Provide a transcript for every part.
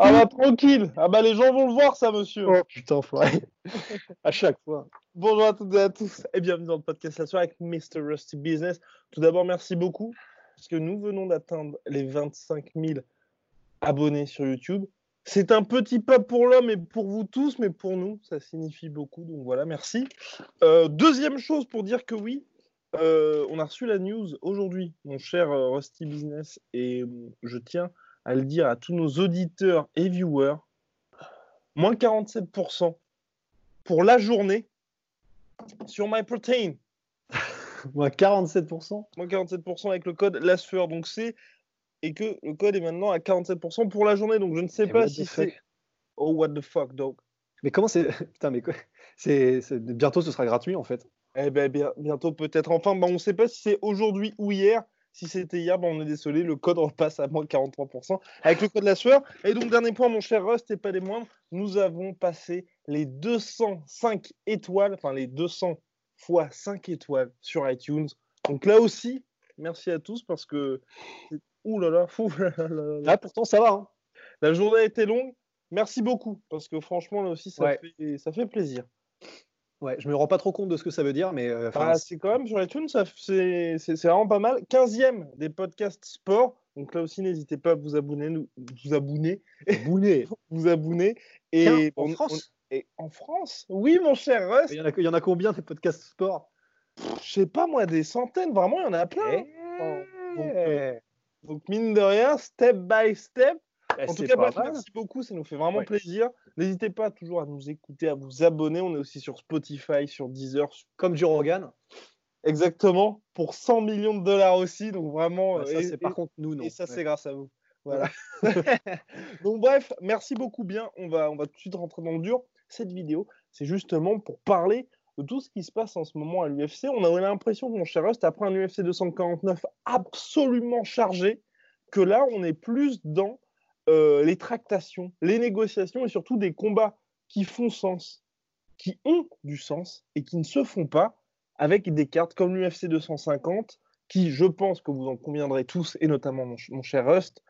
Ah bah tranquille Ah bah les gens vont le voir ça monsieur Oh putain, enfoiré. à chaque fois. Bonjour à toutes et à tous et bienvenue dans le podcast La soirée avec Mr. Rusty Business. Tout d'abord merci beaucoup parce que nous venons d'atteindre les 25 000 abonnés sur YouTube. C'est un petit pas pour l'homme et pour vous tous, mais pour nous, ça signifie beaucoup. Donc voilà, merci. Euh, deuxième chose pour dire que oui, euh, on a reçu la news aujourd'hui, mon cher euh, Rusty Business, et je tiens à le dire à tous nos auditeurs et viewers, moins 47% pour la journée sur MyProtein. Moi, 47%. Moins 47% avec le code LASFEUR. Donc c'est et que le code est maintenant à 47% pour la journée. Donc je ne sais Et pas si c'est. Oh what the fuck dog. Mais comment c'est. Putain, mais quoi c'est- Bientôt, ce sera gratuit en fait. Eh ben bien, bientôt peut-être. Enfin, ben, on ne sait pas si c'est aujourd'hui ou hier. Si c'était hier, ben, on est désolé, le code repasse à moins 43% avec le code la sueur. Et donc, dernier point, mon cher Rust, et pas les moindres, nous avons passé les 205 étoiles, enfin les 200 fois 5 étoiles sur iTunes. Donc là aussi, merci à tous parce que. Ouh là là, fou, là là là là. Là, pourtant, ça va. hein. La journée a été longue. Merci beaucoup parce que franchement, là aussi, ça, Ouais. fait, ça fait plaisir. Ouais, je me rends pas trop compte de ce que ça veut dire, mais. euh, Ah, c'est quand même sur iTunes, c'est vraiment pas mal. 15e des podcasts sport. Donc là aussi, n'hésitez pas à vous abonner, nous, vous abonner, vous abonner. Et Tiens, en on- France on- et en France, oui, mon cher Russ. il y, en a, il y en a combien des podcasts sport? Je sais pas moi, des centaines, vraiment, il y en a plein. hein. donc, euh, Eh, Donc mine de rien, step by step. Eh, En tout cas, bref, merci beaucoup, ça nous fait vraiment Ouais. plaisir. N'hésitez pas toujours à nous écouter, à vous abonner. On est aussi sur Spotify, sur Deezer, sur- Comme du Rogan. exactement, pour 100 millions de dollars aussi. Donc vraiment, Bah, ça, euh, c'est par contre nous, non. Et ça, Ouais. c'est grâce à vous. Voilà. Donc, bref, merci beaucoup bien. On va, on va tout de suite rentrer dans le dur. Cette vidéo, c'est justement pour parler de tout ce qui se passe en ce moment à l'UFC. On a l'impression, mon cher Rust, après un UFC 249 absolument chargé, que là, on est plus dans euh, les tractations, les négociations et surtout des combats qui font sens, qui ont du sens et qui ne se font pas avec des cartes comme l'UFC 250 qui, je pense que vous en conviendrez tous, et notamment mon, ch- mon cher Rust,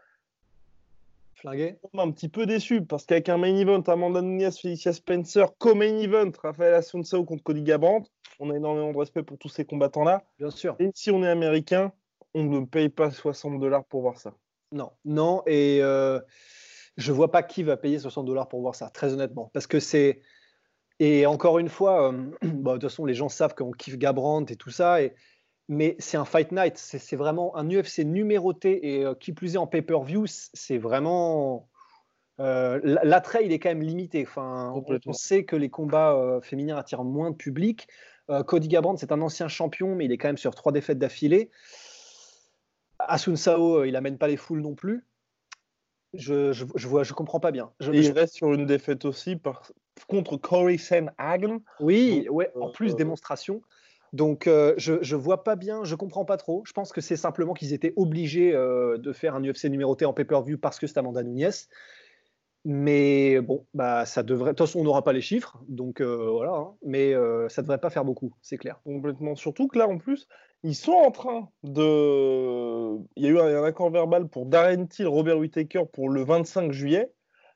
Flingué. on est un petit peu déçu parce qu'avec un main event, Amanda Nunes, Felicia Spencer, co-main event, Rafael Assunção contre Cody Garbrandt, on a énormément de respect pour tous ces combattants-là. Bien sûr. Et si on est américain, on ne paye pas 60 dollars pour voir ça. Non, non, et euh, je vois pas qui va payer 60 dollars pour voir ça, très honnêtement. Parce que c'est. Et encore une fois, euh, bah, de toute façon, les gens savent qu'on kiffe Gabrant et tout ça, et... mais c'est un fight night, c'est vraiment un UFC numéroté, et euh, qui plus est en pay-per-view, c'est vraiment. euh, L'attrait, il est quand même limité. Enfin, on, sait que les combats féminins attirent moins de public. Cody Garbrandt, c'est un ancien champion, mais il est quand même sur trois défaites d'affilée. Asun Sao, il amène pas les foules non plus. Je, je, je vois, je comprends pas bien. Je- Et je- il reste sur une défaite aussi par... contre Corey Sandhagen. oui, Donc, ouais, en plus euh, démonstration. Donc euh, je, je vois pas bien, je comprends pas trop. Je pense que c'est simplement qu'ils étaient obligés euh, de faire un UFC numéroté en pay-per-view parce que c'est Amanda Nunes. Mais bon, bah ça devrait. De toute façon, on n'aura pas les chiffres, donc euh, voilà. hein. Mais euh, ça devrait pas faire beaucoup, c'est clair. Complètement. Surtout que là, en plus, ils sont en train de. Il y a eu un, accord verbal pour Darren Till, Robert Whittaker pour le 25 juillet.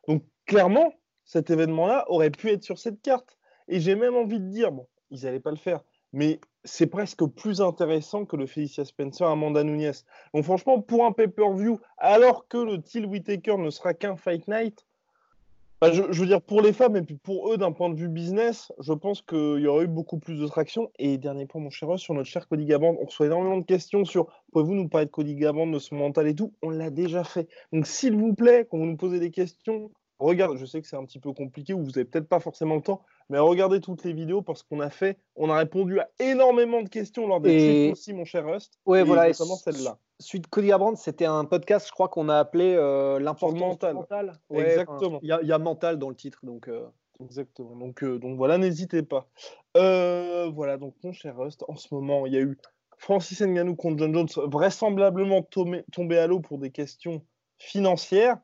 Donc, clairement, cet événement-là aurait pu être sur cette carte. Et j'ai même envie de dire, bon, ils n'allaient pas le faire, mais c'est presque plus intéressant que le Felicia Spencer Amanda Nunes. Donc, franchement, pour un pay-per-view, alors que le Till Whittaker ne sera qu'un Fight Night, bah, je, je veux dire, pour les femmes et puis pour eux, d'un point de vue business, je pense qu'il y aurait eu beaucoup plus de traction. Et dernier point, mon cher Ross, sur notre cher Cody Garbrandt, on reçoit énormément de questions sur pouvez-vous nous parler de Cody Garbrandt, de son mental et tout? On l'a déjà fait. Donc, s'il vous plaît, quand vous nous posez des questions, Regarde, je sais que c'est un petit peu compliqué ou vous n'avez peut-être pas forcément le temps, mais regardez toutes les vidéos parce qu'on a fait, on a répondu à énormément de questions lors des Et- aussi, mon cher Rust. Et voilà. Notamment celle-là. Suite Cody Garbrandt, c'était un podcast, je crois qu'on a appelé euh, l'importance mental. du mental. Exactement. enfin, Il y, a- il y a mental dans le titre, donc. euh, Exactement. Donc, euh, donc voilà, n'hésitez pas. Euh, voilà, donc mon cher Rust, en ce moment, il y a eu Francis Ngannou contre John Jones, vraisemblablement tombé, tombé à l'eau pour des questions financières.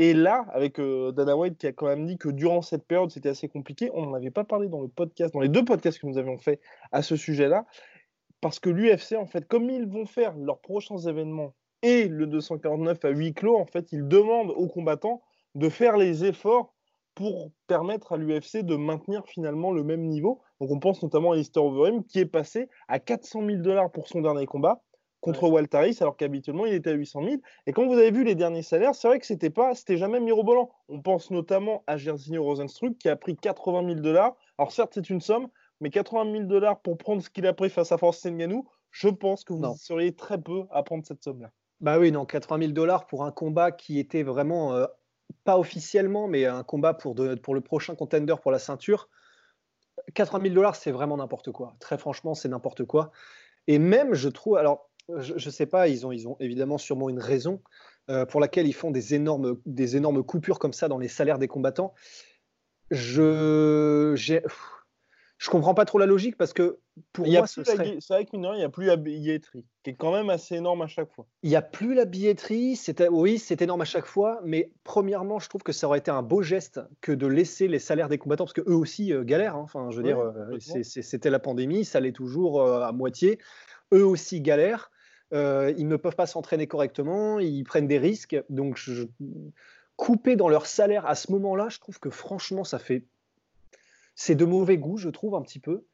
Et là, avec Dana White qui a quand même dit que durant cette période, c'était assez compliqué. On n'en avait pas parlé dans le podcast, dans les deux podcasts que nous avions fait à ce sujet-là. Parce que l'UFC, en fait, comme ils vont faire leurs prochains événements et le 249 à huis clos, en fait, ils demandent aux combattants de faire les efforts pour permettre à l'UFC de maintenir finalement le même niveau. Donc on pense notamment à Easter Overeem qui est passé à 400 000 dollars pour son dernier combat contre Walter Harris, alors qu'habituellement il était à 800 000. Et quand vous avez vu les derniers salaires, c'est vrai que c'était pas, c'était jamais mirobolant. On pense notamment à Jairzinho Rosenstruck qui a pris 80 000 dollars. Alors certes c'est une somme, mais 80 000 dollars pour prendre ce qu'il a pris face à Francis Ngannou, je pense que vous Non. seriez très peu à prendre cette somme-là. Bah oui, non, 80 000 dollars pour un combat qui était vraiment, euh, pas officiellement, mais un combat pour, de- pour le prochain contender pour la ceinture. 80 000 dollars, c'est vraiment n'importe quoi. Très franchement, c'est n'importe quoi. Et même, je trouve, alors, je ne sais pas, ils ont, ils ont évidemment sûrement une raison euh, pour laquelle ils font des énormes, des énormes coupures comme ça dans les salaires des combattants. Je j'ai- je comprends pas trop la logique parce que pour Il y a moi, ce serait... C'est vrai que mine de rien, il n'y a plus la billetterie, qui est quand même assez énorme à chaque fois. Il n'y a plus la billetterie, c'était oui, c'est énorme à chaque fois, mais premièrement, je trouve que ça aurait été un beau geste que de laisser les salaires des combattants, parce que eux aussi euh, galèrent. hein. Enfin, je veux dire, euh, c'était la pandémie, ça l'est toujours euh, à moitié. Eux aussi galèrent. ils ne peuvent pas s'entraîner correctement, ils prennent des risques. Donc, je- couper dans leur salaire à ce moment-là, je trouve que franchement, ça fait c'est de mauvais goût, je trouve un petit peu.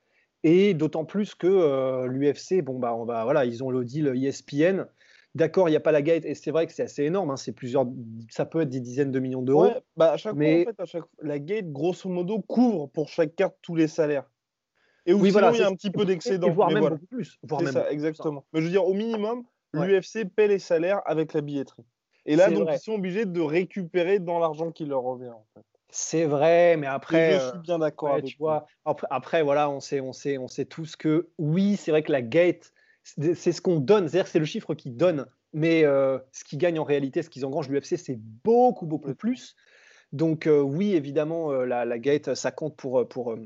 Et d'autant plus que euh, l'UFC, bon bah on va voilà, ils ont le deal ESPN. D'accord, il n'y a pas la gate, et c'est vrai que c'est assez énorme. hein, c'est plusieurs, ça peut être des dizaines de millions d'euros. Ouais, bah à chaque mais- fois, en fait, à chaque... la gate, grosso modo, couvre pour chaque carte tous les salaires. Et où Oui, sinon, voilà, il y a un petit peu d'excédent. voire mais même voilà. beaucoup plus. Voire même ça, hein. exactement. Mais je veux dire, au minimum, Ouais. l'UFC paie les salaires avec la billetterie. Et là, donc, vrai. ils sont obligés de récupérer dans l'argent qui leur revient. En fait. C'est vrai, mais Et après, je euh, suis bien d'accord ouais, avec tu vous. vois, après, après, voilà, on sait, on sait, on sait tous que oui, c'est vrai que la gate, c'est ce qu'on donne, c'est-à-dire c'est le chiffre qu'ils donnent, mais euh, ce qu'ils gagnent en réalité, ce qu'ils engrangent l'UFC, c'est beaucoup, beaucoup plus. Donc euh, oui, évidemment, euh, la, la gate, ça compte pour, euh, pour, euh,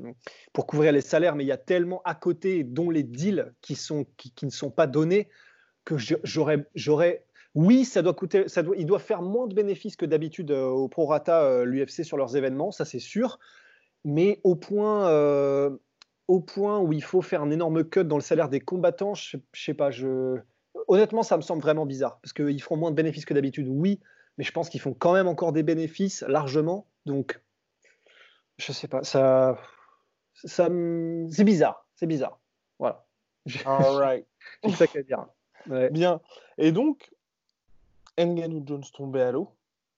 pour couvrir les salaires, mais il y a tellement à côté, dont les deals qui, sont, qui, qui ne sont pas donnés, que j'aurais, oui, ça doit coûter, ça doit, ils doivent faire moins de bénéfices que d'habitude euh, au prorata euh, l'UFC sur leurs événements, ça c'est sûr, mais au point, euh, au point où il faut faire un énorme cut dans le salaire des combattants, je, je sais pas, je, honnêtement, ça me semble vraiment bizarre parce qu'ils feront moins de bénéfices que d'habitude, oui, mais je pense qu'ils font quand même encore des bénéfices largement, donc je sais pas, ça, ça, c'est bizarre, c'est bizarre, voilà. All right. C'est ça qu'à dire. Ouais. Bien. Et donc, Ngannou Jones tombé à l'eau.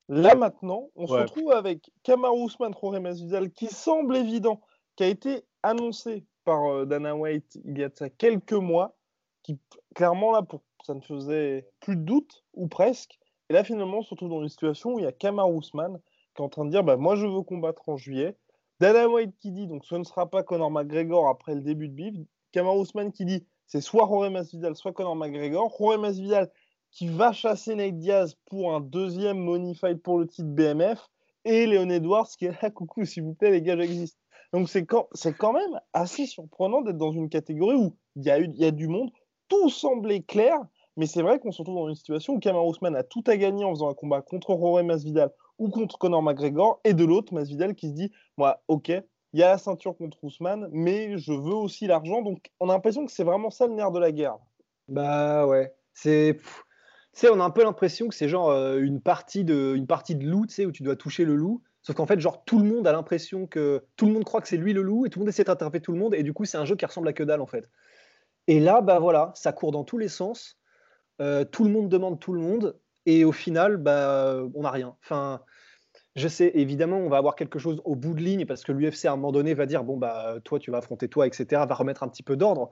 Là maintenant, on se retrouve avec Kamaru Usman, Jorge Masvidal, qui semble évident, qui a été annoncé par euh, Dana White il y a de ça quelques mois, qui clairement là, pour, ça ne faisait plus de doute, ou presque. Et là finalement, on se retrouve dans une situation où il y a Kamaru Usman qui est en train de dire, bah, moi je veux combattre en juillet. Dana White qui dit, donc ce ne sera pas Conor McGregor après le début de bif. Kamaru Usman qui dit, c'est soit Jorge Masvidal, soit Conor McGregor. Jorge Masvidal qui va chasser Nate Diaz pour un deuxième money fight pour le titre BMF. Et Léon Edwards qui est là, coucou s'il vous plaît les gars, j'existe. Donc c'est quand, même assez surprenant d'être dans une catégorie où il y, a y a du monde, tout semblait clair, mais c'est vrai qu'on se retrouve dans une situation où Kamaru Usman a tout à gagner en faisant un combat contre Jorge Masvidal ou contre Conor McGregor, et de l'autre, Masvidal qui se dit, moi, ok, il y a la ceinture contre Usman, mais je veux aussi l'argent, donc on a l'impression que c'est vraiment ça le nerf de la guerre. Bah ouais, c'est. Sais, on a un peu l'impression que c'est genre euh, une partie de, une partie de loup, tu sais, où tu dois toucher le loup. Sauf qu'en fait, genre, tout le monde a l'impression que. Tout le monde croit que c'est lui le loup et tout le monde essaie d'attraper tout le monde. Et du coup, c'est un jeu qui ressemble à que dalle, en fait. Et là, bah voilà, ça court dans tous les sens. Euh, tout le monde demande tout le monde. Et au final, bah, on n'a rien. Enfin. Je sais, évidemment, on va avoir quelque chose au bout de ligne parce que l'UFC à un moment donné va dire bon bah toi tu vas affronter toi, etc. Va remettre un petit peu d'ordre.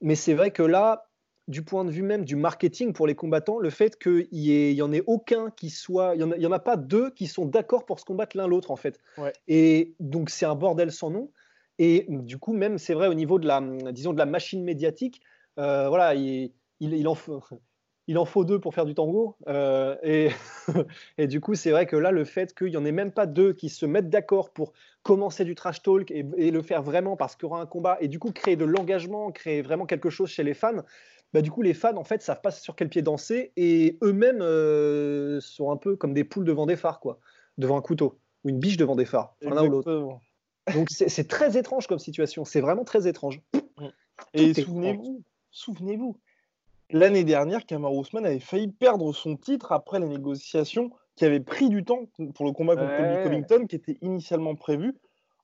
Mais c'est vrai que là, du point de vue même du marketing pour les combattants, le fait qu'il y, y en ait aucun qui soit, il n'y en, a pas deux qui sont d'accord pour se combattre l'un l'autre en fait. Et donc c'est un bordel sans nom. Et du coup même c'est vrai au niveau de la, disons de la machine médiatique, euh, voilà, il, il, en faut, il en faut deux pour faire du tango. Euh, et, et, du coup, c'est vrai que là, le fait qu'il n'y en ait même pas deux qui se mettent d'accord pour commencer du trash talk et, le faire vraiment parce qu'il y aura un combat, et du coup créer de l'engagement, créer vraiment quelque chose chez les fans, bah, du coup, les fans, en fait, savent pas sur quel pied danser et eux-mêmes euh, sont un peu comme des poules devant des phares, quoi, devant un couteau ou une biche devant des phares, l'un ou l'autre. Donc, c'est très étrange comme situation. C'est vraiment très étrange. Et souvenez-vous, souvenez-vous, l'année dernière, Kamar Ousmane avait failli perdre son titre après les négociations qui avaient pris du temps pour le combat contre Colby Covington, qui était initialement prévu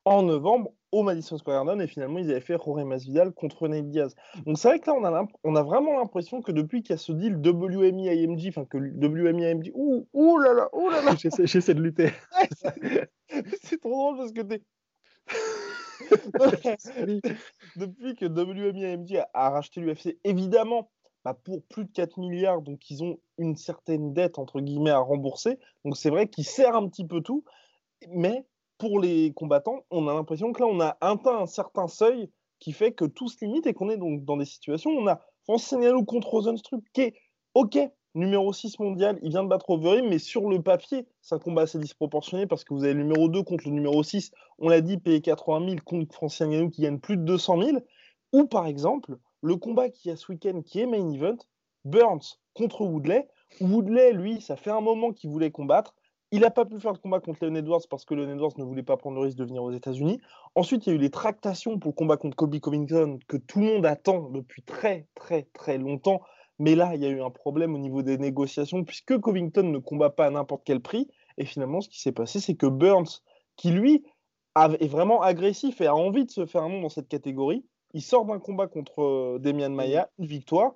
en novembre au Madison Square Garden et finalement ils avaient fait Jorge Masvidal contre Nate Diaz. Donc c'est vrai que là on a, on a vraiment l'impression que depuis qu'il y a ce deal WMI IMG, enfin que WMI IMG, ouh, ouh là là, ouh là là, j'essaie de lutter. c'est trop drôle parce que t'es depuis que WMI IMG a racheté l'UFC, évidemment, bah, pour plus de 4 milliards, donc ils ont une certaine dette, entre guillemets, à rembourser. Donc c'est vrai qu'ils serrent un petit peu tout, mais pour les combattants, on a l'impression que là, on a atteint un certain seuil qui fait que tout se limite et qu'on est donc dans des situations où on a Francis Ngannou contre Rosenstruck qui est OK, numéro 6 mondial, il vient de battre Overeem, mais sur le papier, c'est un combat assez disproportionné parce que vous avez le numéro 2 contre le numéro 6, on l'a dit, payé 80 000 contre Francis Ngannou qui gagne plus de 200 000, ou par exemple, le combat qui a ce week-end, qui est main event, Burns contre Woodley. Woodley, lui, ça fait un moment qu'il voulait combattre. Il n'a pas pu faire le combat contre Leon Edwards parce que Leon Edwards ne voulait pas prendre le risque de venir aux États-Unis. Ensuite, il y a eu les tractations pour le combat contre Colby Covington que tout le monde attend depuis très, très, très longtemps. Mais là, il y a eu un problème au niveau des négociations puisque Covington ne combat pas à n'importe quel prix. Et finalement, ce qui s'est passé, c'est que Burns, qui lui est vraiment agressif et a envie de se faire un nom dans cette catégorie, il sort d'un combat contre euh, Demian Maia, une victoire.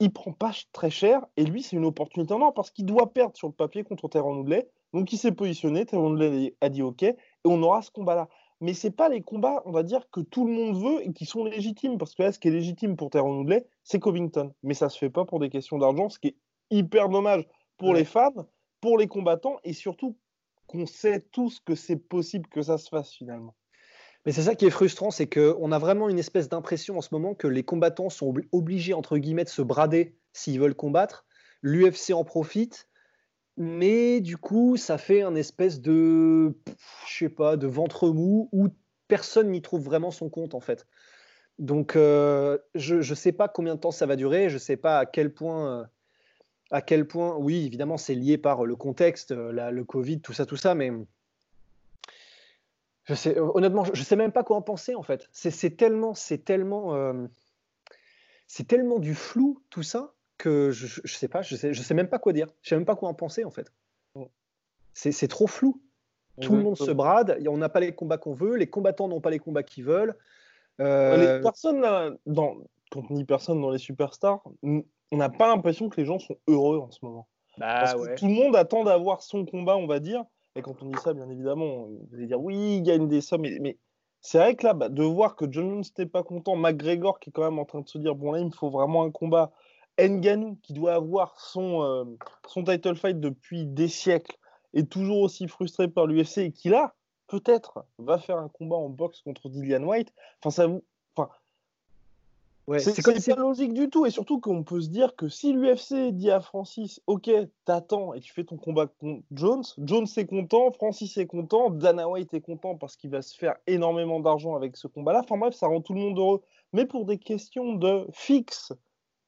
Il prend pas très cher et lui, c'est une opportunité en or parce qu'il doit perdre sur le papier contre Terran Woodley. Donc il s'est positionné, Terran Woodley a dit OK et on aura ce combat-là. Mais c'est pas les combats, on va dire, que tout le monde veut et qui sont légitimes. Parce que là, ce qui est légitime pour Terran Woodley, c'est Covington. Mais ça se fait pas pour des questions d'argent, ce qui est hyper dommage pour les fans, pour les combattants et surtout qu'on sait tous que c'est possible que ça se fasse finalement. Mais c'est ça qui est frustrant, c'est qu'on a vraiment une espèce d'impression en ce moment que les combattants sont obligés, entre guillemets, de se brader s'ils veulent combattre. L'UFC en profite, mais du coup, ça fait un espèce de, je sais pas, de ventre mou où personne n'y trouve vraiment son compte, en fait. Donc, euh, je ne sais pas combien de temps ça va durer, je ne sais pas à quel point... Euh, à quel point, oui, évidemment, c'est lié par le contexte, euh, le Covid, tout ça, tout ça, mais honnêtement, je ne sais même pas quoi en penser en fait. C'est tellement, c'est tellement, c'est tellement du flou tout ça que je, ne sais pas, je sais, je sais même pas quoi dire. Je sais même pas quoi en penser en fait. C'est trop flou. Tout le monde se brade. On n'a pas les combats qu'on veut. Les combattants n'ont pas les combats qu'ils veulent. Euh, les personnes là, dans, quand on dit personne dans les superstars, on n'a pas l'impression que les gens sont heureux en ce moment. Bah Parce que tout le monde attend d'avoir son combat, on va dire. Et quand on dit ça, bien évidemment, vous allez dire oui, il gagne des sommes, mais, c'est vrai que là, bah, de voir que John Jones n'était pas content, McGregor qui est quand même en train de se dire bon là, il me faut vraiment un combat, Nganou qui doit avoir son, euh, son title fight depuis des siècles, est toujours aussi frustré par l'UFC et qui là, peut-être, va faire un combat en boxe contre Dillian White. Enfin, ça, c'est pas logique du tout. Et surtout qu'on peut se dire que si l'UFC dit à Francis, OK, t'attends et tu fais ton combat contre Jones, Jones est content, Francis est content, Dana White est content parce qu'il va se faire énormément d'argent avec ce combat-là. Enfin bref, ça rend tout le monde heureux. Mais pour des questions de fixe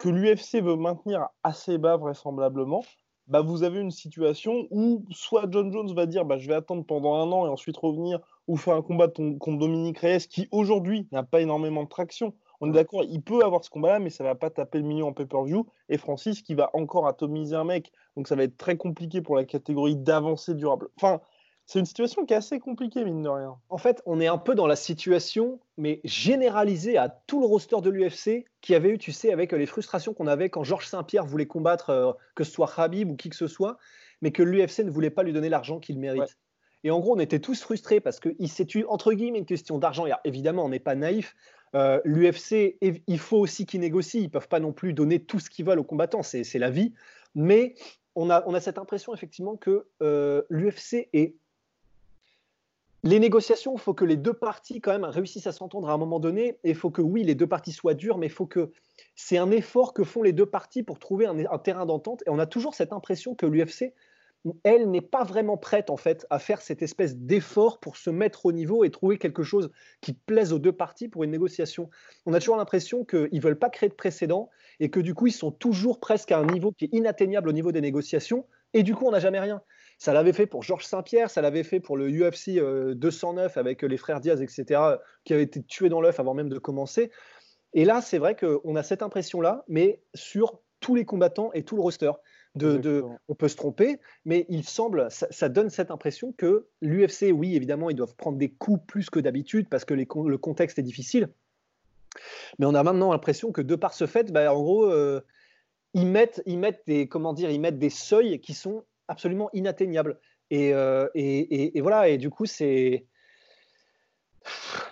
que l'UFC veut maintenir assez bas vraisemblablement, bah vous avez une situation où soit John Jones va dire bah, je vais attendre pendant un an et ensuite revenir ou faire un combat contre Dominique Reyes qui aujourd'hui n'a pas énormément de traction on est d'accord, il peut avoir ce combat-là, mais ça va pas taper le million en pay-per-view. Et Francis qui va encore atomiser un mec, donc ça va être très compliqué pour la catégorie d'avancée durable. Enfin, c'est une situation qui est assez compliquée, mine de rien. En fait, on est un peu dans la situation, mais généralisée à tout le roster de l'UFC, qui avait eu, tu sais, avec les frustrations qu'on avait quand Georges Saint-Pierre voulait combattre, euh, que ce soit Habib ou qui que ce soit, mais que l'UFC ne voulait pas lui donner l'argent qu'il mérite. Et en gros, on était tous frustrés parce que c'est entre guillemets une question d'argent. Évidemment, on n'est pas naïf. Euh, L'UFC, il faut aussi qu'ils négocient. Ils ne peuvent pas non plus donner tout ce qu'ils veulent aux combattants. C'est la vie. Mais on a, on a cette impression effectivement que euh, l'UFC est les négociations, il faut que les deux parties quand même réussissent à s'entendre à un moment donné. Et il faut que oui, les deux parties soient dures, mais il faut que c'est un effort que font les deux parties pour trouver un, terrain d'entente. Et on a toujours cette impression que l'UFC elle n'est pas vraiment prête en fait à faire cette espèce d'effort pour se mettre au niveau et trouver quelque chose qui plaise aux deux parties pour une négociation. On a toujours l'impression qu'ils ne veulent pas créer de précédent et que du coup ils sont toujours presque à un niveau qui est inatteignable au niveau des négociations et du coup on n'a jamais rien. Ça l'avait fait pour Georges Saint-Pierre, ça l'avait fait pour le UFC 209 euh, avec les frères Diaz, etc., qui avaient été tués dans l'œuf avant même de commencer. Et là, c'est vrai qu'on a cette impression-là, mais sur tous les combattants et tout le roster de, on peut se tromper, mais il semble, ça, donne cette impression que l'UFC, oui, évidemment, ils doivent prendre des coups plus que d'habitude parce que le contexte est difficile. Mais on a maintenant l'impression que de par ce fait, bah, en gros, euh, ils mettent, ils mettent des, comment dire, ils mettent des seuils qui sont absolument inatteignables. Et, euh, et, voilà, et du coup, c'est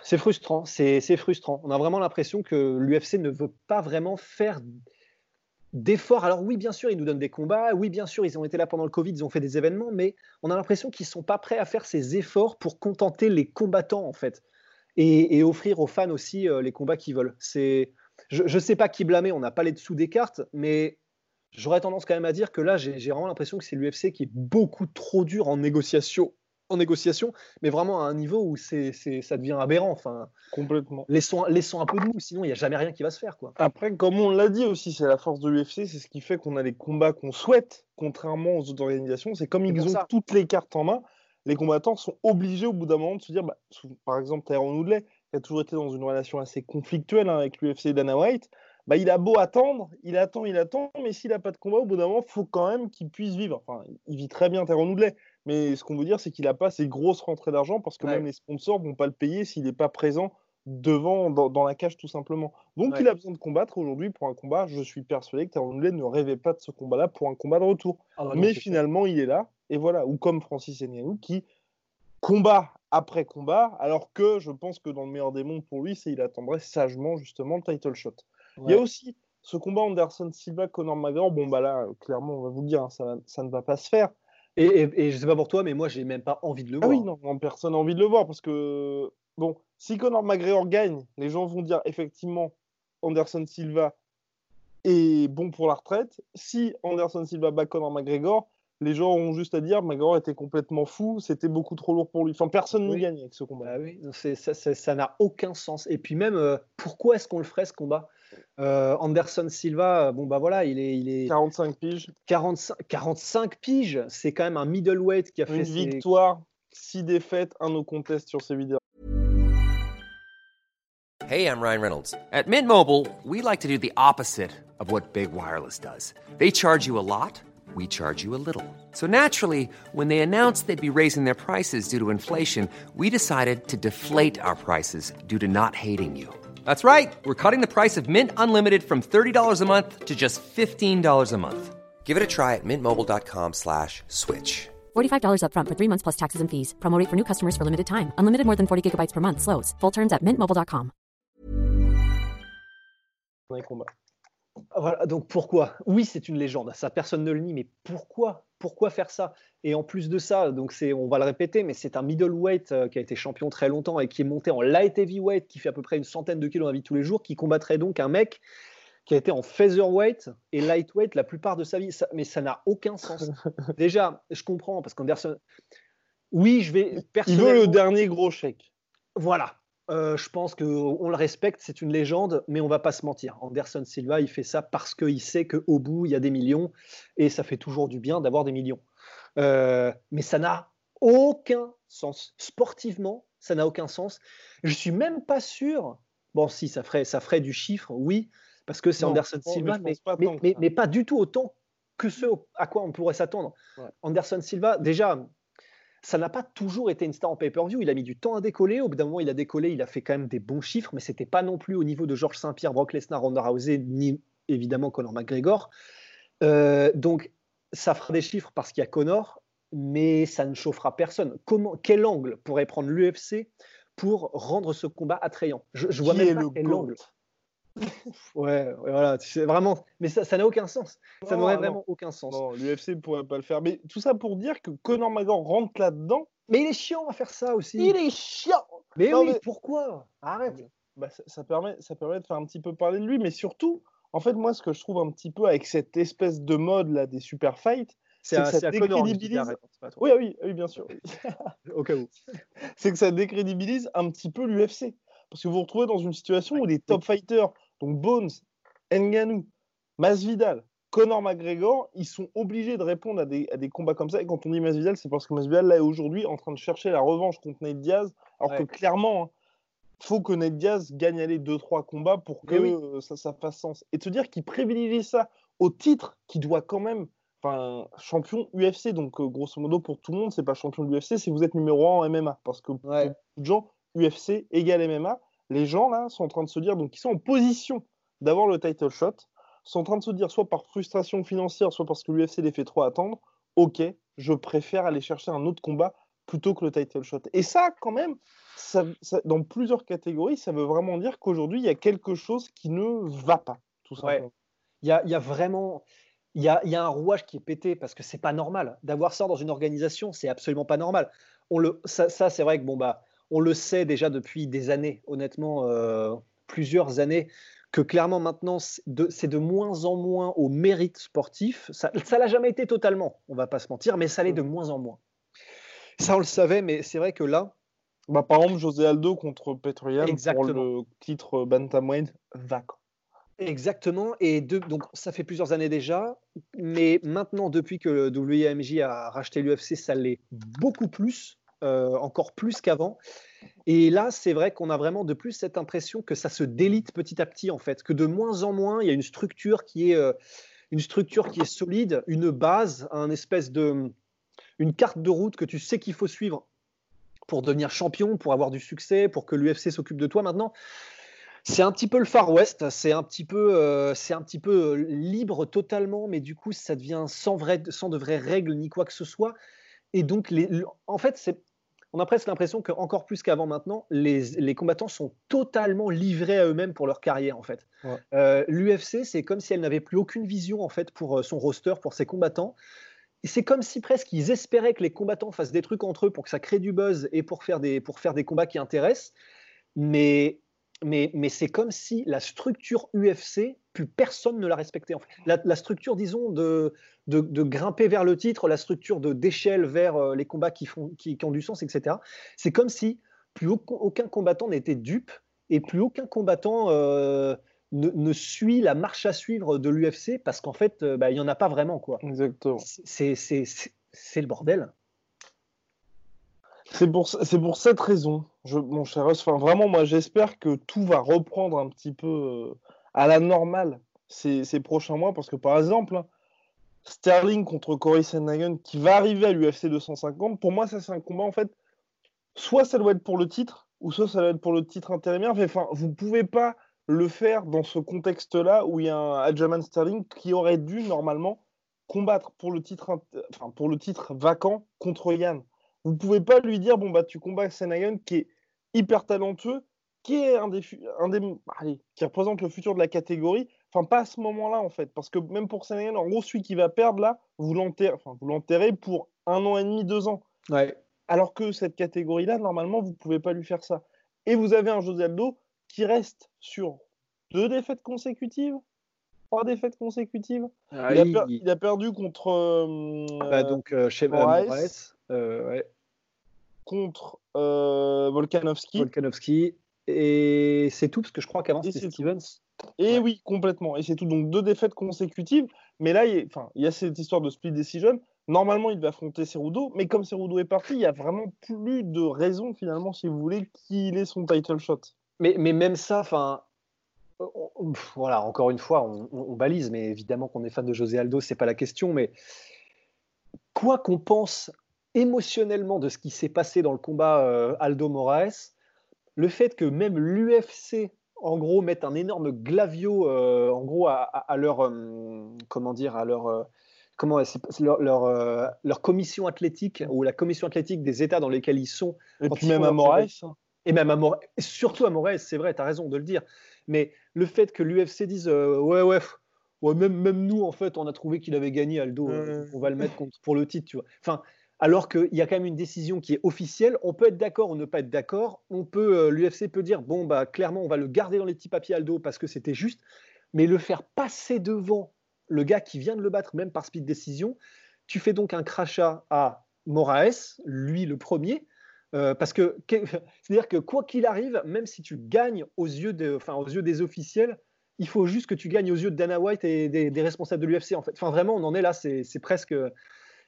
c'est frustrant, c'est frustrant. On a vraiment l'impression que l'UFC ne veut pas vraiment faire d'efforts. Alors oui, bien sûr, ils nous donnent des combats. Oui, bien sûr, ils ont été là pendant le Covid, ils ont fait des événements, mais on a l'impression qu'ils ne sont pas prêts à faire ces efforts pour contenter les combattants, en fait, et, offrir aux fans aussi euh, les combats qu'ils veulent. Je ne sais pas qui blâmer, on n'a pas les dessous des cartes, mais j'aurais tendance quand même à dire que là, j'ai vraiment l'impression que c'est l'UFC qui est beaucoup trop dur en négociation en négociation, mais vraiment à un niveau où c'est, ça devient aberrant. Enfin, Complètement. Laissons, laissons un peu de nous, sinon il n'y a jamais rien qui va se faire. Quoi. Après, comme on l'a dit aussi, c'est la force de l'UFC, c'est ce qui fait qu'on a les combats qu'on souhaite, contrairement aux autres organisations. C'est comme ils ont toutes les cartes en main, les combattants sont obligés au bout d'un moment de se dire, bah, par exemple, Tyrone Woodley, qui a toujours été dans une relation assez conflictuelle hein, avec l'UFC et Dana White, bah, il a beau attendre, il attend, il attend, mais s'il n'a pas de combat, au bout d'un moment, il faut quand même qu'il puisse vivre. Enfin, il vit très bien Tyrone Woodley, mais ce qu'on veut dire, c'est qu'il n'a pas ces grosses rentrées d'argent parce que même les sponsors vont pas le payer s'il n'est pas présent devant dans, la cage tout simplement. Donc il a besoin de combattre aujourd'hui pour un combat. Je suis persuadé que Tyrone ne rêvait pas de ce combat-là pour un combat de retour. Ah bah mais finalement, il est là et voilà. Ou comme Francis Ngannou qui combat après combat, alors que je pense que dans le meilleur des mondes pour lui, c'est il attendrait sagement justement le title shot. Il y a aussi ce combat Anderson Silva Conor McGregor. Bon bah là, clairement, on va vous le dire, hein, ça, ça ne va pas se faire. Et, et, je sais pas pour toi, mais moi, j'ai même pas envie de le voir. Ah oui, non, personne n'a envie de le voir parce que, bon, si Conor McGregor gagne, les gens vont dire effectivement Anderson Silva est bon pour la retraite. Si Anderson Silva bat Conor McGregor, les gens auront juste à dire McGregor était complètement fou, c'était beaucoup trop lourd pour lui. Enfin, personne ne gagne avec ce combat. Ah oui, ça n'a aucun sens. Et puis même, euh, pourquoi est-ce qu'on le ferait ce combat? Euh, Anderson Silva, bon bah voilà, il est, il est 45 piges. 45, 45 piges, c'est quand même un middleweight qui a Une fait une victoire, 6 défaites, un no contest sur ses vidéos. Hey, I'm Ryan Reynolds. At Mint Mobile, we like to do the opposite of what Big Wireless does. They charge you a lot, we charge you a little. So naturally, when they announced they'd be raising their prices due to inflation, we decided to deflate our prices due to not hating you. That's right. We're cutting the price of Mint Unlimited from $30 a month to just $15 a month. Give it a try at mintmobile.com slash switch. $45 upfront for three months plus taxes and fees. Promo for new customers for limited time. Unlimited more than 40 gigabytes per month. Slows. Full terms at mintmobile.com. Voilà, donc pourquoi Oui, c'est une légende. Ça, personne ne le nie. Mais pourquoi pourquoi faire ça? Et en plus de ça, donc c'est, on va le répéter, mais c'est un middleweight euh, qui a été champion très longtemps et qui est monté en light heavyweight, qui fait à peu près une centaine de kilos dans la vie tous les jours, qui combattrait donc un mec qui a été en featherweight et lightweight la plupart de sa vie. mais ça n'a aucun sens. Déjà, je comprends parce qu'Anderson, oui, je vais. Il veut le dernier gros chèque. Voilà. Euh, je pense qu'on le respecte, c'est une légende, mais on va pas se mentir. Anderson Silva, il fait ça parce qu'il sait qu'au bout, il y a des millions, et ça fait toujours du bien d'avoir des millions. Euh, mais ça n'a aucun sens. Sportivement, ça n'a aucun sens. Je suis même pas sûr. Bon, si, ça ferait, ça ferait du chiffre, oui, parce que c'est Anderson Silva, mais, mais, pas du tout autant que ce à quoi on pourrait s'attendre. Anderson Silva, déjà, ça n'a pas toujours été une star en pay-per-view. Il a mis du temps à décoller. Au bout d'un moment, il a décollé. Il a fait quand même des bons chiffres, mais c'était pas non plus au niveau de Georges Saint-Pierre, Brock Lesnar, Ronda Rousey, ni évidemment Conor McGregor. Euh, donc, ça fera des chiffres parce qu'il y a Conor, mais ça ne chauffera personne. Comment, quel angle pourrait prendre l'UFC pour rendre ce combat attrayant? Je, je vois Qui même est pas le quel angle. Ouais, voilà, c'est vraiment. Mais ça ça n'a aucun sens. Ça n'aurait vraiment aucun sens. Non, l'UFC ne pourrait pas le faire. Mais tout ça pour dire que Conor McGregor rentre là-dedans. Mais il est chiant à faire ça aussi. Il est chiant. Mais Non, oui, mais- pourquoi? Arrête. Bah, ça, ça permet, ça permet de faire un petit peu parler de lui, mais surtout, en fait, moi, ce que je trouve un petit peu avec cette espèce de mode là des super fights, C'est que ça qui décrédibilise- oui, ah oui, ah oui, bien sûr, Au cas où. c'est que ça décrédibilise un petit peu l'UFC, parce que vous vous retrouvez dans une situation où les top fighters, donc Bones, Ngannou, Masvidal, Conor McGregor, ils sont obligés de répondre à des, à des combats comme ça. Et quand on dit Masvidal, c'est parce que Masvidal là est aujourd'hui en train de chercher la revanche contre Nate Diaz, alors que clairement, il faut que Nate Diaz gagne les 2-3 combats pour que oui. euh, ça, ça fasse sens. Et de se dire qu'il privilégie ça au titre qui doit quand même, enfin, champion UFC, donc euh, grosso modo pour tout le monde, c'est pas champion de l'UFC, c'est vous êtes numéro 1 en MMA, parce que pour beaucoup de gens, UFC égale MMA. Les gens là sont en train de se dire, donc ils sont en position d'avoir le title shot, sont en train de se dire, soit par frustration financière, soit parce que l'UFC les fait trop attendre, ok, je préfère aller chercher un autre combat plutôt que le title shot. Et ça, quand même, ça- ça- dans plusieurs catégories, ça veut vraiment dire qu'aujourd'hui, il y a quelque chose qui ne va pas, tout Ouais. simplement. Il y a, il y a vraiment. Il y a, il y a un rouage qui est pété parce que c'est pas normal d'avoir ça dans une organisation, c'est absolument pas normal. On le, ça, ça, c'est vrai que bon bah, on le sait déjà depuis des années, honnêtement, euh, plusieurs années, que clairement maintenant c'est de, moins en moins au mérite sportif. Ça, ça l'a jamais été totalement, on va pas se mentir, mais ça l'est de moins en moins. Ça on le savait, mais c'est vrai que là, Bah, par exemple, José Aldo contre Petroyan pour le titre Bantamweight vacant. Exactement, et de- donc ça fait plusieurs années déjà, mais maintenant depuis que le WMJ a racheté l'UFC, ça l'est beaucoup plus, euh, encore plus qu'avant. Et là, c'est vrai qu'on a vraiment de plus cette impression que ça se délite petit à petit en fait, que de moins en moins il y a une structure qui est euh, une structure qui est solide, une base, un espèce de une carte de route que tu sais qu'il faut suivre pour devenir champion, pour avoir du succès, pour que l'UFC s'occupe de toi maintenant. C'est un petit peu le Far West, c'est un petit peu, euh, c'est un petit peu libre totalement, mais du coup, ça devient sans, vrai, sans de vraies règles ni quoi que ce soit. Et donc, les, le- en fait, c'est, on a presque l'impression qu'encore plus qu'avant maintenant, les, les combattants sont totalement livrés à eux-mêmes pour leur carrière, en fait. Ouais. Euh, L'UFC, c'est comme si elle n'avait plus aucune vision, en fait, pour euh, son roster, pour ses combattants. C'est comme si presque ils espéraient que les combattants fassent des trucs entre eux pour que ça crée du buzz et pour faire des, pour faire des combats qui intéressent. Mais mais, mais c'est comme si la structure UFC, plus personne ne la respectait. En fait. la, la structure, disons, de, de, de grimper vers le titre, la structure de d'échelle vers euh, les combats qui, font, qui, qui ont du sens, etc. C'est comme si plus aucun, combattant n'était dupe et plus aucun combattant euh, ne, ne suit la marche à suivre de l'UFC parce qu'en fait, euh, bah, il n'y en a pas vraiment. quoi. Exactement. C'est le bordel. C'est pour, pour cette raison, je, mon cher Russ, enfin, vraiment, moi, j'espère que tout va reprendre un petit peu à la normale ces, prochains mois, parce que, par exemple, hein, Sterling contre Corey Sandhagen, qui va arriver à l'UFC 250, pour moi, ça, c'est un combat, en fait, soit ça doit être pour le titre, ou soit ça doit être pour le titre intérimaire. Mais, Enfin, vous pouvez pas le faire dans ce contexte-là, où il y a un Aljamain Sterling qui aurait dû, normalement, combattre pour le titre, enfin, pour le titre vacant contre Yann. Vous pouvez pas lui dire bon bah tu combats Senagan qui est hyper talentueux, qui est un des, un des allez, qui représente le futur de la catégorie. Enfin pas à ce moment-là en fait, parce que même pour Senagan, en gros celui qui va perdre là, vous l'enterrez, enfin pour un an et demi, deux ans. Ouais. Alors que cette catégorie-là, normalement, vous pouvez pas lui faire ça. Et vous avez un José Aldo qui reste sur deux défaites consécutives, trois défaites consécutives. il, a per- il a perdu contre euh, Ah bah, donc euh, chez Moraes. Moraes, euh, ouais. contre euh, Volkanovski. Volkanovski. Et c'est tout, parce que je crois qu'avant c'était. Stevens. Et Ouais. oui, complètement. Et c'est tout. Donc deux défaites consécutives. Mais là, il y a, enfin, il y a cette histoire de split decision. Normalement, il va affronter Cerudo. Mais comme Cerudo est parti, il y a vraiment plus de raison, finalement, si vous voulez, qu'il ait son title shot. Mais, mais même ça, enfin. pff, Voilà, encore une fois, on, on- on balise, mais évidemment qu'on est fan de José Aldo, c'est pas la question. Mais quoi qu'on pense émotionnellement de ce qui s'est passé dans le combat euh, Aldo Moraes, le fait que même l'UFC, en gros, mette un énorme glavio, euh, en gros, à, à- à leur, euh, comment dire, à leur, euh, comment, leur, leur, leur commission athlétique ou la commission athlétique des États dans lesquels ils sont. Et puis même à Moraes. hein. Et même à Moraes, surtout à Moraes, c'est vrai, tu as raison de le dire. Mais le fait que l'UFC dise ouais, ouais, ouais, même, même nous, en fait, on a trouvé qu'il avait gagné Aldo, on va le mettre pour le titre, tu vois. Enfin, alors qu'il y a quand même une décision qui est officielle. On peut être d'accord ou ne pas être d'accord. On peut, euh, l'UFC peut dire bon bah clairement on va le garder dans les petits papiers Aldo parce que c'était juste, mais le faire passer devant le gars qui vient de le battre même par speed décision, tu fais donc un crachat à Moraes, lui le premier. Euh, parce que c'est-à-dire que quoi qu'il arrive, même si tu gagnes aux yeux, des officiels, il faut juste que tu gagnes aux yeux de Dana White et des, responsables de l'UFC en fait. Enfin vraiment, on en est là, c'est presque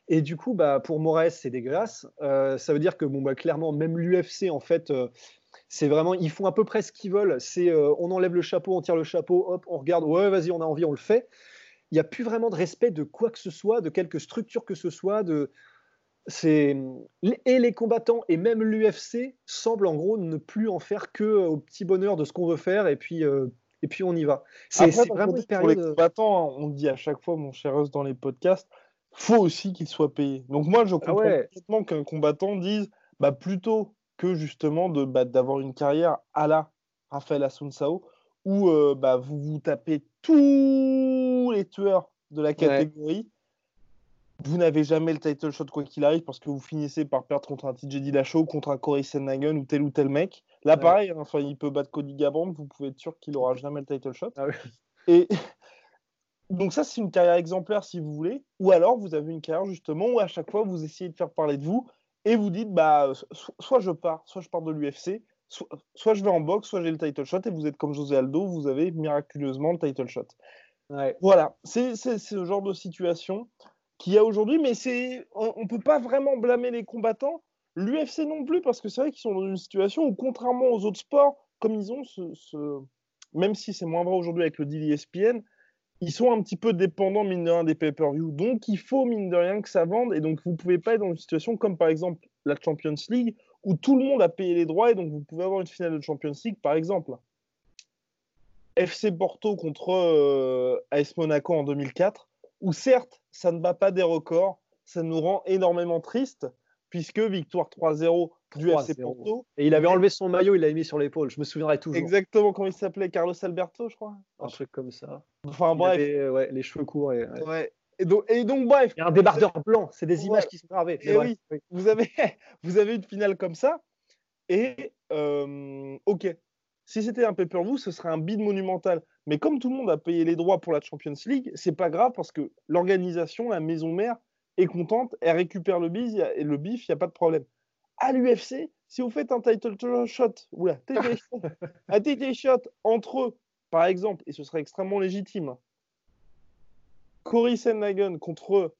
et du coup, bah, pour Moraes, c'est dégueulasse. Euh, ça veut dire que, bon, bah, clairement, même l'UFC, en fait, euh, c'est vraiment, ils font à peu près ce qu'ils veulent. C'est, euh, on enlève le chapeau, on tire le chapeau, hop, on regarde, ouais, vas-y, on a envie, on le fait. Il n'y a plus vraiment de respect de quoi que ce soit, de quelque structure que ce soit. De, c'est et les combattants et même l'UFC semblent en gros ne plus en faire que au petit bonheur de ce qu'on veut faire et puis et puis on y va. C'est vraiment une période. Pour les combattants, on dit à chaque fois, mon cher Os, dans les podcasts, faut aussi qu'il soit payé. Donc moi, je ah comprends complètement qu'un combattant dise, bah, plutôt que justement de bah, d'avoir une carrière à la Raphaël Asunsao, où euh, bah, vous vous tapez tous les tueurs de la catégorie. Vous n'avez jamais le title shot quoi qu'il arrive parce que vous finissez par perdre contre un TJ Dillashaw, contre un Corey Sandhagen ou tel ou tel mec. Là, pareil, hein, enfin, il peut battre Cody Garbrandt, vous pouvez être sûr qu'il n'aura jamais le title shot. Ah Et donc ça, c'est une carrière exemplaire si vous voulez. Ou alors, vous avez une carrière justement où à chaque fois, vous essayez de faire parler de vous et vous dites, bah, soit je pars, soit je pars de l'UFC, soit, je vais en boxe, soit j'ai le title shot et vous êtes comme José Aldo, vous avez miraculeusement le title shot. Voilà, c'est ce genre de situation qu'il y a aujourd'hui, mais on ne peut pas vraiment blâmer les combattants, l'UFC non plus, parce que c'est vrai qu'ils sont dans une situation où, contrairement aux autres sports, comme ils ont ce, même si c'est moins vrai aujourd'hui avec le deal ESPN, ils sont un petit peu dépendants, mine de rien, des pay-per-view. Donc, il faut, mine de rien, que ça vende. Et donc, vous ne pouvez pas être dans une situation comme, par exemple, la Champions League, où tout le monde a payé les droits. Et donc, vous pouvez avoir une finale de Champions League, par exemple. FC Porto contre euh, AS Monaco en 2004, où certes, ça ne bat pas des records, ça nous rend énormément triste, puisque victoire 3-0 du FC Porto. Et il avait enlevé son maillot, il l'avait mis sur l'épaule, je me souviendrai toujours. Exactement, comment il s'appelait Carlos Alberto, je crois. Un truc comme ça. Enfin bref. ouais, les cheveux courts. Et, ouais. Et donc, et donc, bref. Il y a un débardeur blanc, c'est des images qui sont gravées. Et oui, Vous, avez, vous avez une finale comme ça, et euh, ok, si c'était un pay-per-view, ce serait un bid monumental. Mais comme tout le monde a payé les droits pour la Champions League, c'est pas grave parce que l'organisation, la maison mère, est contente, elle récupère le bif, et le bif, il n'y a pas de problème. À l'UFC, si vous faites un title shot, ou un title shot entre eux, par exemple, et ce serait extrêmement légitime, Cory Sandhagen contre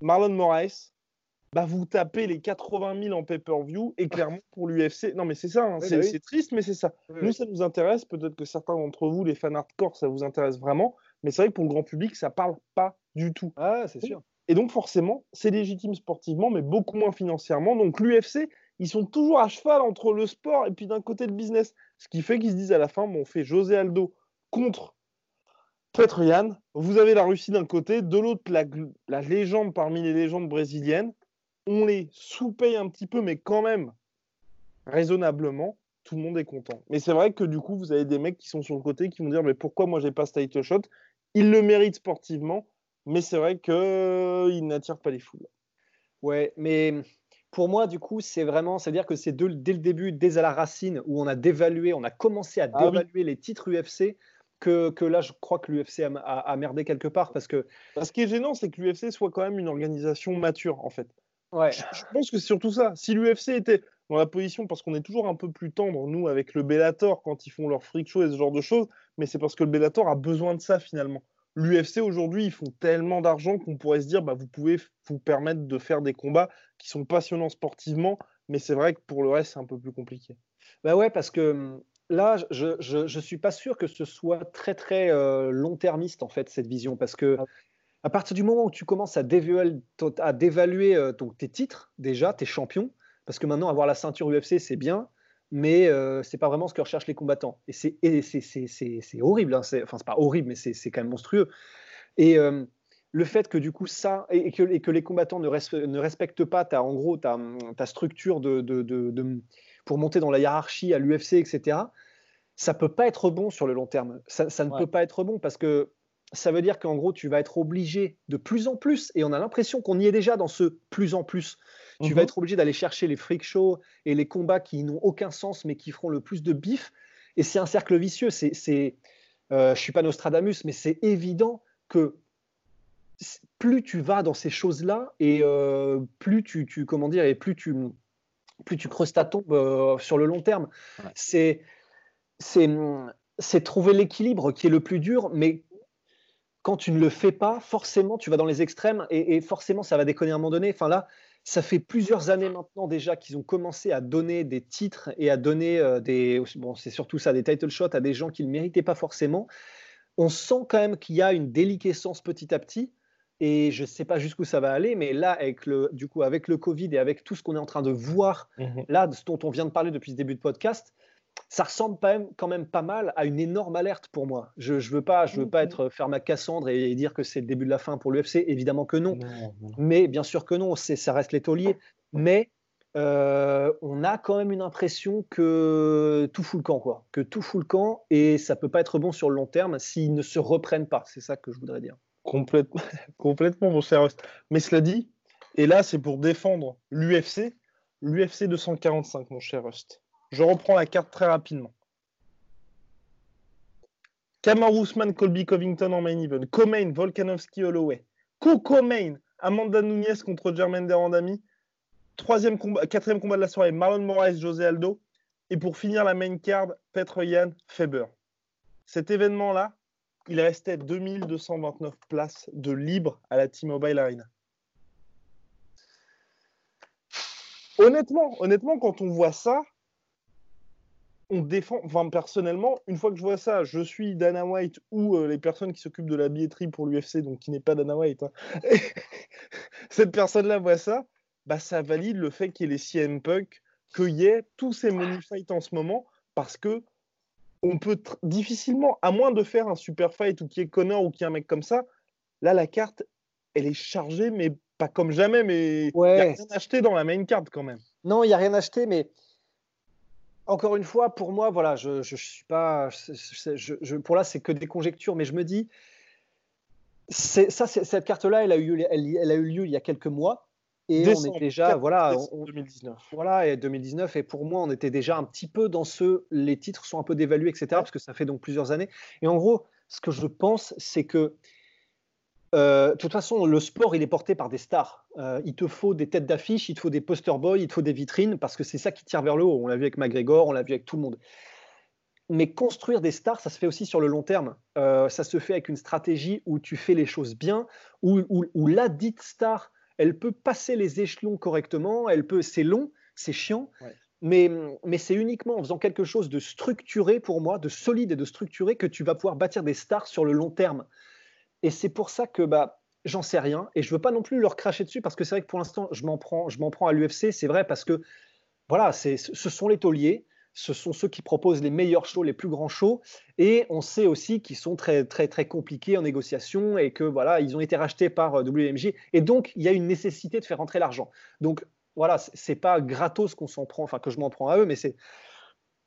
Marlon Moraes, bah vous tapez les 80 000 en pay-per-view et clairement pour l'UFC. Non mais c'est ça, hein, bah c'est triste mais c'est ça. nous ça nous intéresse, peut-être que certains d'entre vous, les fans hardcore, ça vous intéresse vraiment, mais c'est vrai que pour le grand public ça parle pas du tout. Ah c'est sûr. Et donc forcément, c'est légitime sportivement, mais beaucoup moins financièrement. Donc l'UFC, ils sont toujours à cheval entre le sport et puis d'un côté le business. Ce qui fait qu'ils se disent à la fin, on fait José Aldo contre Petr Yan. Vous avez la Russie d'un côté, de l'autre la, la, légende parmi les légendes brésiliennes. On les sous-paye un petit peu, mais quand même raisonnablement. Tout le monde est content. Mais c'est vrai que du coup, vous avez des mecs qui sont sur le côté qui vont dire mais pourquoi moi j'ai pas ce title shot? Ils le méritent sportivement, mais c'est vrai qu'il euh, n'attire pas les foules. Ouais, mais pour moi, du coup, c'est vraiment, c'est-à-dire que c'est dès le début, dès à la racine, où on a dévalué, on a commencé à ah dévaluer les titres UFC, que, que, là, je crois que l'UFC a, merdé quelque part. Parce que. Ce qui est gênant, c'est que l'UFC soit quand même une organisation mature, en fait. Ouais. Je, pense que c'est surtout ça. Si l'UFC était dans la position, parce qu'on est toujours un peu plus tendre, nous, avec le Bellator, quand ils font leur freak show et ce genre de choses, mais c'est parce que le Bellator a besoin de ça, finalement l'UFC aujourd'hui, ils font tellement d'argent qu'on pourrait se dire, bah, vous pouvez vous permettre de faire des combats qui sont passionnants sportivement, mais c'est vrai que pour le reste, c'est un peu plus compliqué. Bah ouais, parce que hum, là, je ne suis pas sûr que ce soit très très euh, long-termiste en fait cette vision, parce que ah. à partir du moment où tu commences à dévaluer, à dévaluer euh, tes titres déjà, tes champions, parce que maintenant avoir la ceinture UFC c'est bien, mais euh, c'est pas vraiment ce que recherchent les combattants. Et c'est horrible, hein, enfin c'est pas horrible, mais c'est quand même monstrueux. Et euh, le fait que du coup ça, et que, et que les combattants ne, ne respectent pas ta, en gros ta, ta structure de, de, de, pour monter dans la hiérarchie à l'UFC, etc. Ça peut pas être bon sur le long terme. Ça, ne peut pas être bon parce que ça veut dire qu'en gros, tu vas être obligé de plus en plus, et on a l'impression qu'on y est déjà dans ce plus en plus. Tu vas mhm. être obligé d'aller chercher les freak shows et les combats qui n'ont aucun sens mais qui feront le plus de bif. Et c'est un cercle vicieux. C'est, c'est, euh, je suis pas Nostradamus, mais c'est évident que plus tu vas dans ces choses-là et euh, plus tu, tu, comment dire et plus tu plus tu creuses ta tombe euh, sur le long terme. C'est c'est c'est trouver l'équilibre qui est le plus dur, mais quand tu ne le fais pas, forcément, tu vas dans les extrêmes et, et forcément, ça va déconner à un moment donné. Enfin là, ça fait plusieurs années maintenant déjà qu'ils ont commencé à donner des titres et à donner euh, des. Bon, c'est surtout ça, des title shots à des gens qui ne méritaient pas forcément. On sent quand même qu'il y a une déliquescence petit à petit. Et je ne sais pas jusqu'où ça va aller, mais là, avec le, du coup, avec le Covid et avec tout ce qu'on est en train de voir, mmh là, dont on vient de parler depuis ce début de podcast, ça ressemble quand même, pas mal à une énorme alerte pour moi. Je ne veux pas, je veux pas être faire ma Cassandre et, dire que c'est le début de la fin pour l'UFC. Évidemment que non. Mais bien sûr que non, ça reste les tauliers. Mais euh, on a quand même une impression que tout fout le camp, quoi. Que tout fout le camp et ça peut pas être bon sur le long terme s'ils ne se reprennent pas. C'est ça que je voudrais dire. Complètement, complètement, mon cher Mais cela dit, et là, c'est pour défendre l'UFC, l'UFC 245, mon cher Rust. Je reprends la carte très rapidement. Kamar Ousmane, Colby Covington en main event. Co-main, Volkanovski, Holloway. Co-co-main, Amanda Nunes contre Jermaine Derandami. Troisième combat, quatrième combat de la soirée, Marlon Moraes, José Aldo. Et pour finir la main card, Petr Yan, Faber. Cet événement-là, il restait 2229 places de libre à la T-Mobile Arena. Honnêtement, honnêtement, quand on voit ça, on défend, enfin personnellement, une fois que je vois ça, je suis Dana White ou euh, les personnes qui s'occupent de la billetterie pour l'UFC, donc qui n'est pas Dana White, hein. cette personne-là voit ça, bah ça valide le fait qu'il y ait les CM Punk, qu'il y ait tous ces money fights en ce moment, parce que on peut difficilement, à moins de faire un super fight ou qui est Connor ou qui est un mec comme ça, là la carte, elle est chargée, mais pas comme jamais, mais il ouais. n'y a rien acheté dans la main carte quand même. Non, il n'y a rien acheté, mais encore une fois, pour moi, voilà, je, ne suis pas, je, pour là, c'est que des conjectures, mais je me dis, ça, cette carte-là, elle a eu, elle, a eu lieu il y a quelques mois. Et on est déjà, voilà, 2019. Voilà, et 2019. Et pour moi, on était déjà un petit peu dans ce, les titres sont un peu dévalués, etc. Parce que ça fait donc plusieurs années. Et en gros, ce que je pense, c'est que euh, de toute façon, le sport, il est porté par des stars. Euh, il te faut des têtes d'affiche, il te faut des poster boys, il te faut des vitrines, parce que c'est ça qui tire vers le haut. On l'a vu avec McGregor, on l'a vu avec tout le monde. Mais construire des stars, ça se fait aussi sur le long terme. Euh, ça se fait avec une stratégie où tu fais les choses bien, où, la dite star, elle peut passer les échelons correctement, elle peut, c'est long, c'est chiant, mais, mais c'est uniquement en faisant quelque chose de structuré pour moi, de solide et de structuré, que tu vas pouvoir bâtir des stars sur le long terme. Et c'est pour ça que bah, j'en sais rien. Et je veux pas non plus leur cracher dessus parce que c'est vrai que pour l'instant, je m'en prends, prends à l'UFC. C'est vrai parce que voilà, ce sont les tauliers. Ce sont ceux qui proposent les meilleurs shows, les plus grands shows, et on sait aussi qu'ils sont très très très compliqués en négociation et que voilà, ils ont été rachetés par euh, WMG, et donc il y a une nécessité de faire rentrer l'argent. Donc voilà, c'est pas gratos qu'on s'en prend, enfin que je m'en prends à eux, mais c'est,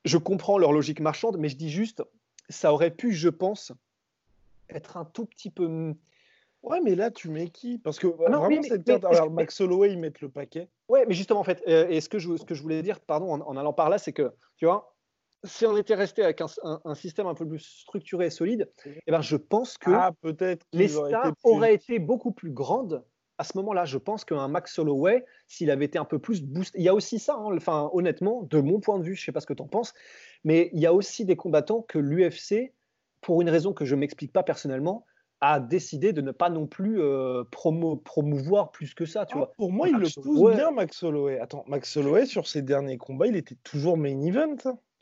je comprends leur logique marchande, mais je dis juste, ça aurait pu, je pense, être un tout petit peu. Ouais, mais là, tu mets qui? Parce que ah vraiment, cette carte. Alors, Max Holloway, ils mettent le paquet. Ouais, mais justement, en fait, euh, et ce que, je, ce que je voulais dire, pardon, en, allant par là, c'est que, tu vois, si on était resté avec un, système un peu plus structuré et solide, eh ben, je pense que ah, peut-être les stars auraient été beaucoup plus grandes à ce moment-là. Je pense qu'un Max Holloway, s'il avait été un peu plus boosté, il y a aussi ça, hein, enfin, honnêtement, de mon point de vue, je ne sais pas ce que tu en penses, mais il y a aussi des combattants que l'UFC pour une raison que je ne m'explique pas personnellement, a décidé de ne pas non plus euh, promouvoir plus que ça. Tu ah, vois. Pour moi, il le pousse bien, Max Holloway. Attends, Max Holloway, sur ses derniers combats, il était toujours main event.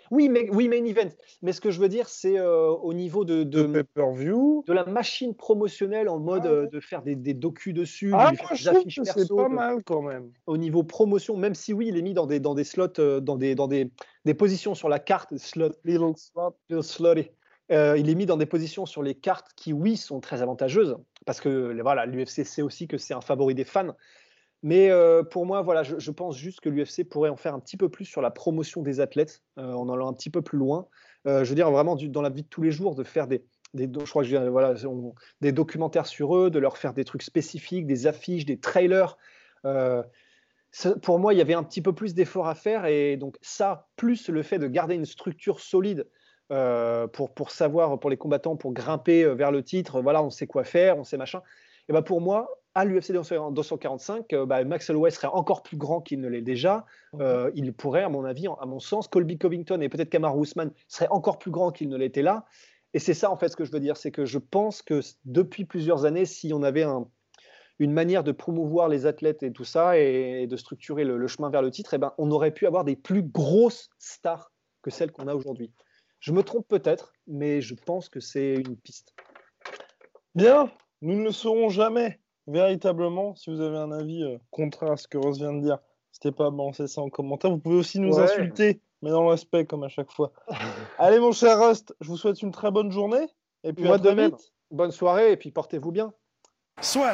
Oui, mais, oui, main event. Mais ce que je veux dire, c'est euh, au niveau de, de, view de la machine promotionnelle en mode ah euh, de faire des, des docus dessus, ah, moi, je trouve que c'est pas mal quand même. Au niveau promotion, même si oui, il est mis dans des, dans des slots, dans, des, dans des, des positions sur la carte, slot, little slot, little slotty. Euh, il est mis dans des positions sur les cartes qui, oui, sont très avantageuses, parce que voilà, l'UFC sait aussi que c'est un favori des fans. Mais euh, pour moi, voilà, je, pense juste que l'UFC pourrait en faire un petit peu plus sur la promotion des athlètes, euh, en allant un petit peu plus loin. Je veux dire, vraiment, dans la vie de tous les jours, de faire des je crois que voilà, des documentaires sur eux, de leur faire des trucs spécifiques, des affiches, des trailers. pour moi, il y avait un petit peu plus d'efforts à faire. Et donc, ça, plus le fait de garder une structure solide pour, pour savoir, pour les combattants, pour grimper vers le titre, voilà, on sait quoi faire, on sait machin. Et ben pour moi, à l'UFC 245, euh, bah, Max Holloway serait encore plus grand qu'il ne l'est déjà. Euh, il pourrait, à mon avis, à mon sens, Colby Covington et peut-être Kamar Ousmane seraient encore plus grands qu'il ne l'était là. Et c'est ça, en fait, ce que je veux dire. C'est que je pense que depuis plusieurs années, si on avait une manière de promouvoir les athlètes et tout ça, et, de structurer le, chemin vers le titre, eh ben, on aurait pu avoir des plus grosses stars que celles qu'on a aujourd'hui. Je me trompe peut-être, mais je pense que c'est une piste. Bien, nous ne le saurons jamais véritablement, si vous avez un avis euh, contraire à ce que Rose vient de dire, n'hésitez pas à balancer ça en commentaire. Vous pouvez aussi nous insulter, mais dans le respect, comme à chaque fois. Allez, mon cher Rust, je vous souhaite une très bonne journée. Et puis, Moi de même. Bonne soirée, et puis portez-vous bien. Soit.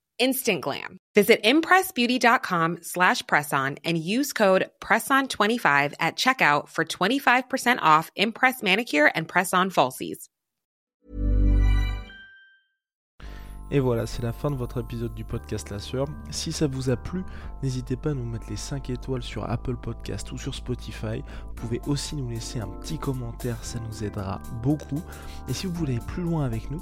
instant glam. Visit impressbeauty.com slash presson and use code PRESSON25 at checkout for 25% off Impress Manicure and Press-On Falsies. Et voilà, c'est la fin de votre épisode du podcast La Sœur. Si ça vous a plu, n'hésitez pas à nous mettre les 5 étoiles sur Apple Podcast ou sur Spotify. Vous pouvez aussi nous laisser un petit commentaire, ça nous aidera beaucoup. Et si vous voulez aller plus loin avec nous,